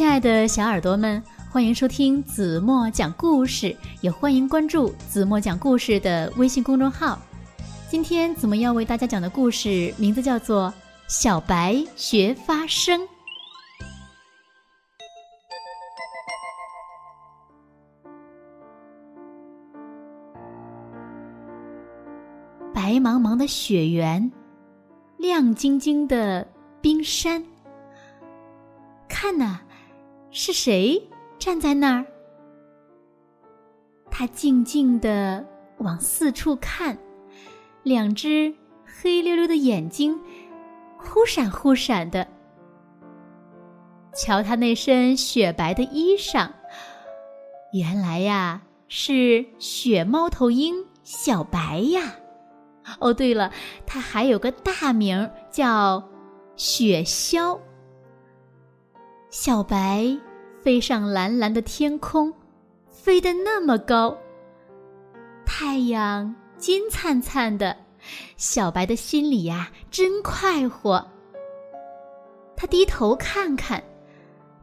亲爱的小耳朵们，欢迎收听子墨讲故事，也欢迎关注子墨讲故事的微信公众号。今天子墨要为大家讲的故事名字叫做《小白学发声》。白茫茫的雪原，亮晶晶的冰山，看呐！是谁站在那儿？他静静的往四处看，两只黑溜溜的眼睛忽闪忽闪的。瞧他那身雪白的衣裳，原来呀是雪猫头鹰小白呀。哦，对了，他还有个大名叫雪鸮。小白飞上蓝蓝的天空，飞得那么高。太阳金灿灿的，小白的心里呀真快活。他低头看看，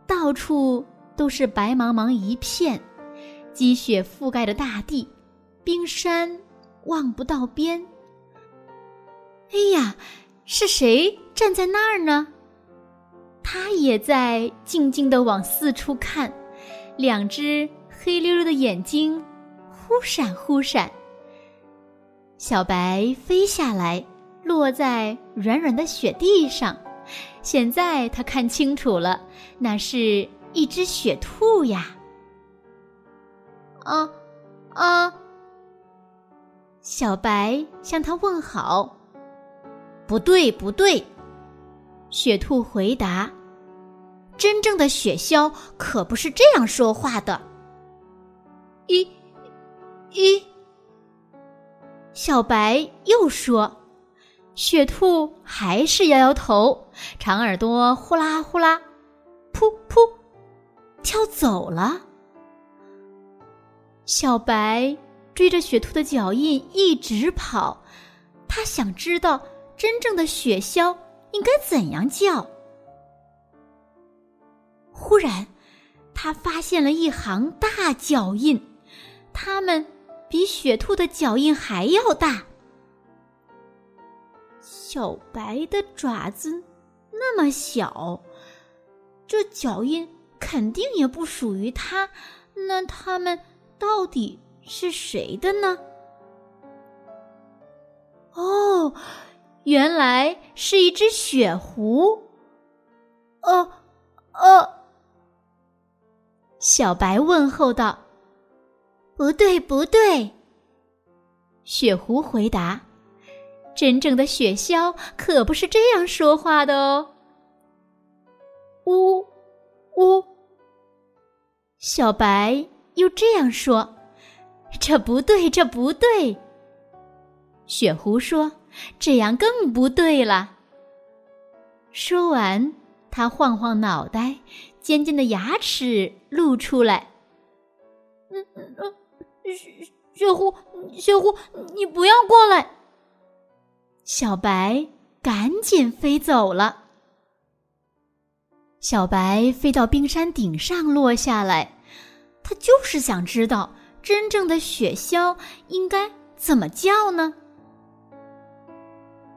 到处都是白茫茫一片，积雪覆盖着大地，冰山望不到边。哎呀，是谁站在那儿呢？他也在静静的往四处看，两只黑溜溜的眼睛忽闪忽闪。小白飞下来，落在软软的雪地上。现在他看清楚了，那是一只雪兔呀！啊啊！小白向他问好。不对，不对，雪兔回答。真正的雪鸮可不是这样说话的。一，一，小白又说，雪兔还是摇摇头，长耳朵呼啦呼啦，噗噗，跳走了。小白追着雪兔的脚印一直跑，他想知道真正的雪鸮应该怎样叫。忽然，他发现了一行大脚印，它们比雪兔的脚印还要大。小白的爪子那么小，这脚印肯定也不属于它。那它们到底是谁的呢？哦，原来是一只雪狐。哦，哦。小白问候道：“不对，不对。”雪狐回答：“真正的雪鸮可不是这样说话的哦。”呜呜，小白又这样说：“这不对，这不对。”雪狐说：“这样更不对了。”说完，他晃晃脑袋。尖尖的牙齿露出来。嗯嗯，雪雪狐，雪狐，你不要过来！小白赶紧飞走了。小白飞到冰山顶上落下来，他就是想知道真正的雪鸮应该怎么叫呢？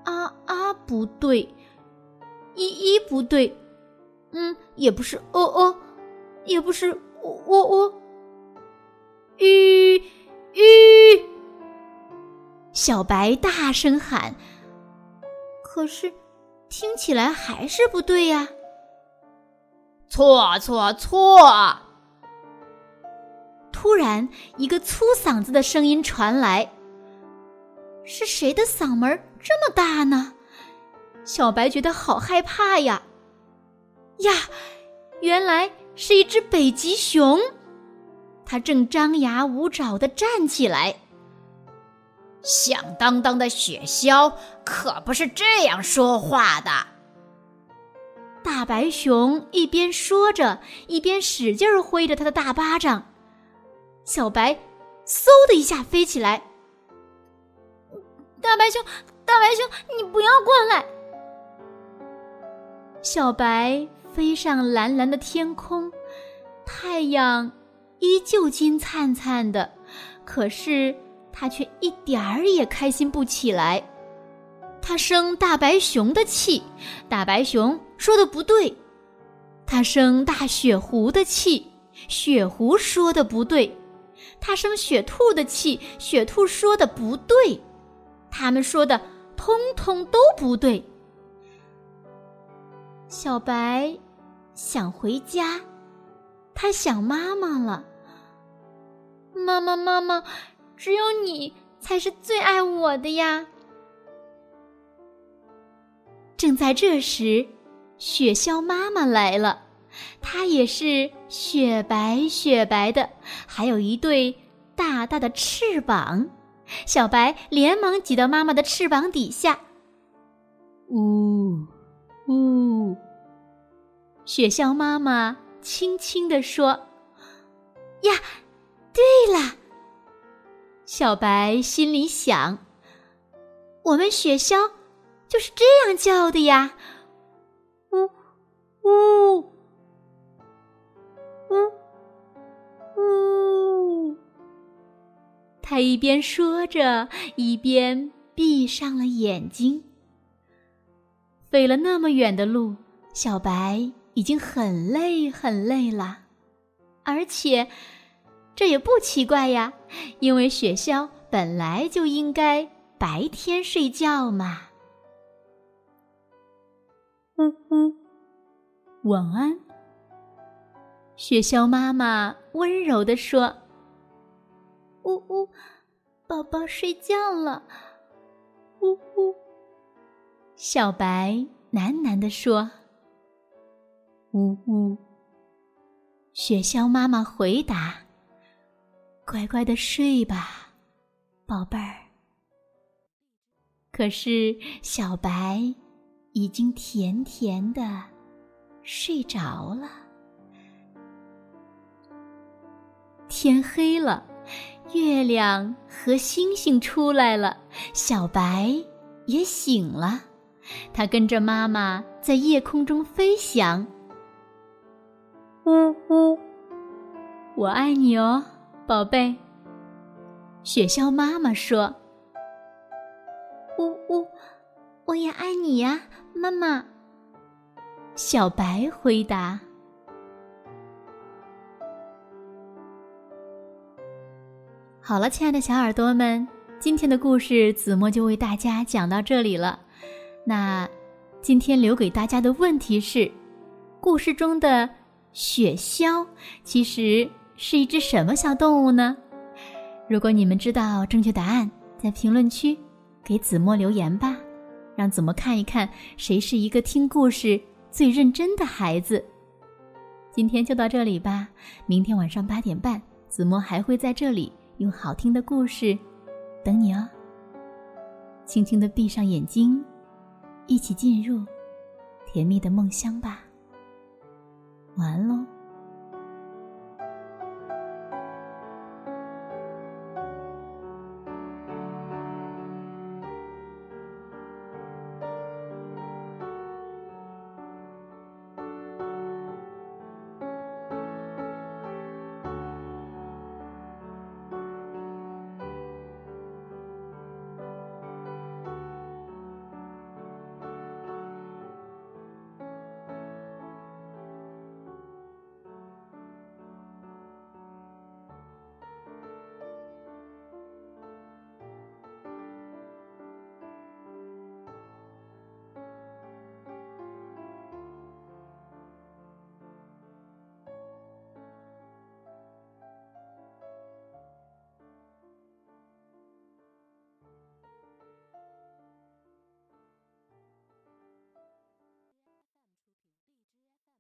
啊啊，不对，一一不对。嗯，也不是哦哦，也不是喔喔喔，吁吁！小白大声喊，可是听起来还是不对呀。错错错！突然，一个粗嗓子的声音传来，是谁的嗓门这么大呢？小白觉得好害怕呀。呀，原来是一只北极熊，它正张牙舞爪的站起来。响当当的雪鸮可不是这样说话的。大白熊一边说着，一边使劲挥着他的大巴掌。小白嗖的一下飞起来。大白熊，大白熊，你不要过来！小白。飞上蓝蓝的天空，太阳依旧金灿灿的，可是他却一点儿也开心不起来。他生大白熊的气，大白熊说的不对；他生大雪狐的气，雪狐说的不对；他生雪兔的气，雪兔说的不对。他们说的通通都不对。小白想回家，他想妈妈了。妈妈，妈妈，只有你才是最爱我的呀！正在这时，雪橇妈妈来了，她也是雪白雪白的，还有一对大大的翅膀。小白连忙挤到妈妈的翅膀底下。呜呜，雪橇妈妈轻轻地说：“呀，对了。”小白心里想：“我们雪橇。”就是这样叫的呀，呜呜呜呜。他一边说着，一边闭上了眼睛。飞了那么远的路，小白已经很累很累了，而且这也不奇怪呀，因为雪橇本来就应该白天睡觉嘛。呜呜，晚安。雪橇妈妈温柔地说：“呜呜，宝宝睡觉了。”呜呜，小白喃喃地说：“呜呜。”雪橇妈妈回答：“乖乖的睡吧，宝贝儿。”可是小白。已经甜甜的睡着了。天黑了，月亮和星星出来了，小白也醒了。他跟着妈妈在夜空中飞翔。呜呜，我爱你哦，宝贝。雪橇妈妈说。呜呜，我也爱你呀。妈妈，小白回答：“好了，亲爱的小耳朵们，今天的故事子墨就为大家讲到这里了。那今天留给大家的问题是：故事中的雪橇其实是一只什么小动物呢？如果你们知道正确答案，在评论区给子墨留言吧。”让子墨看一看谁是一个听故事最认真的孩子。今天就到这里吧，明天晚上八点半，子墨还会在这里用好听的故事等你哦。轻轻的闭上眼睛，一起进入甜蜜的梦乡吧。晚安喽。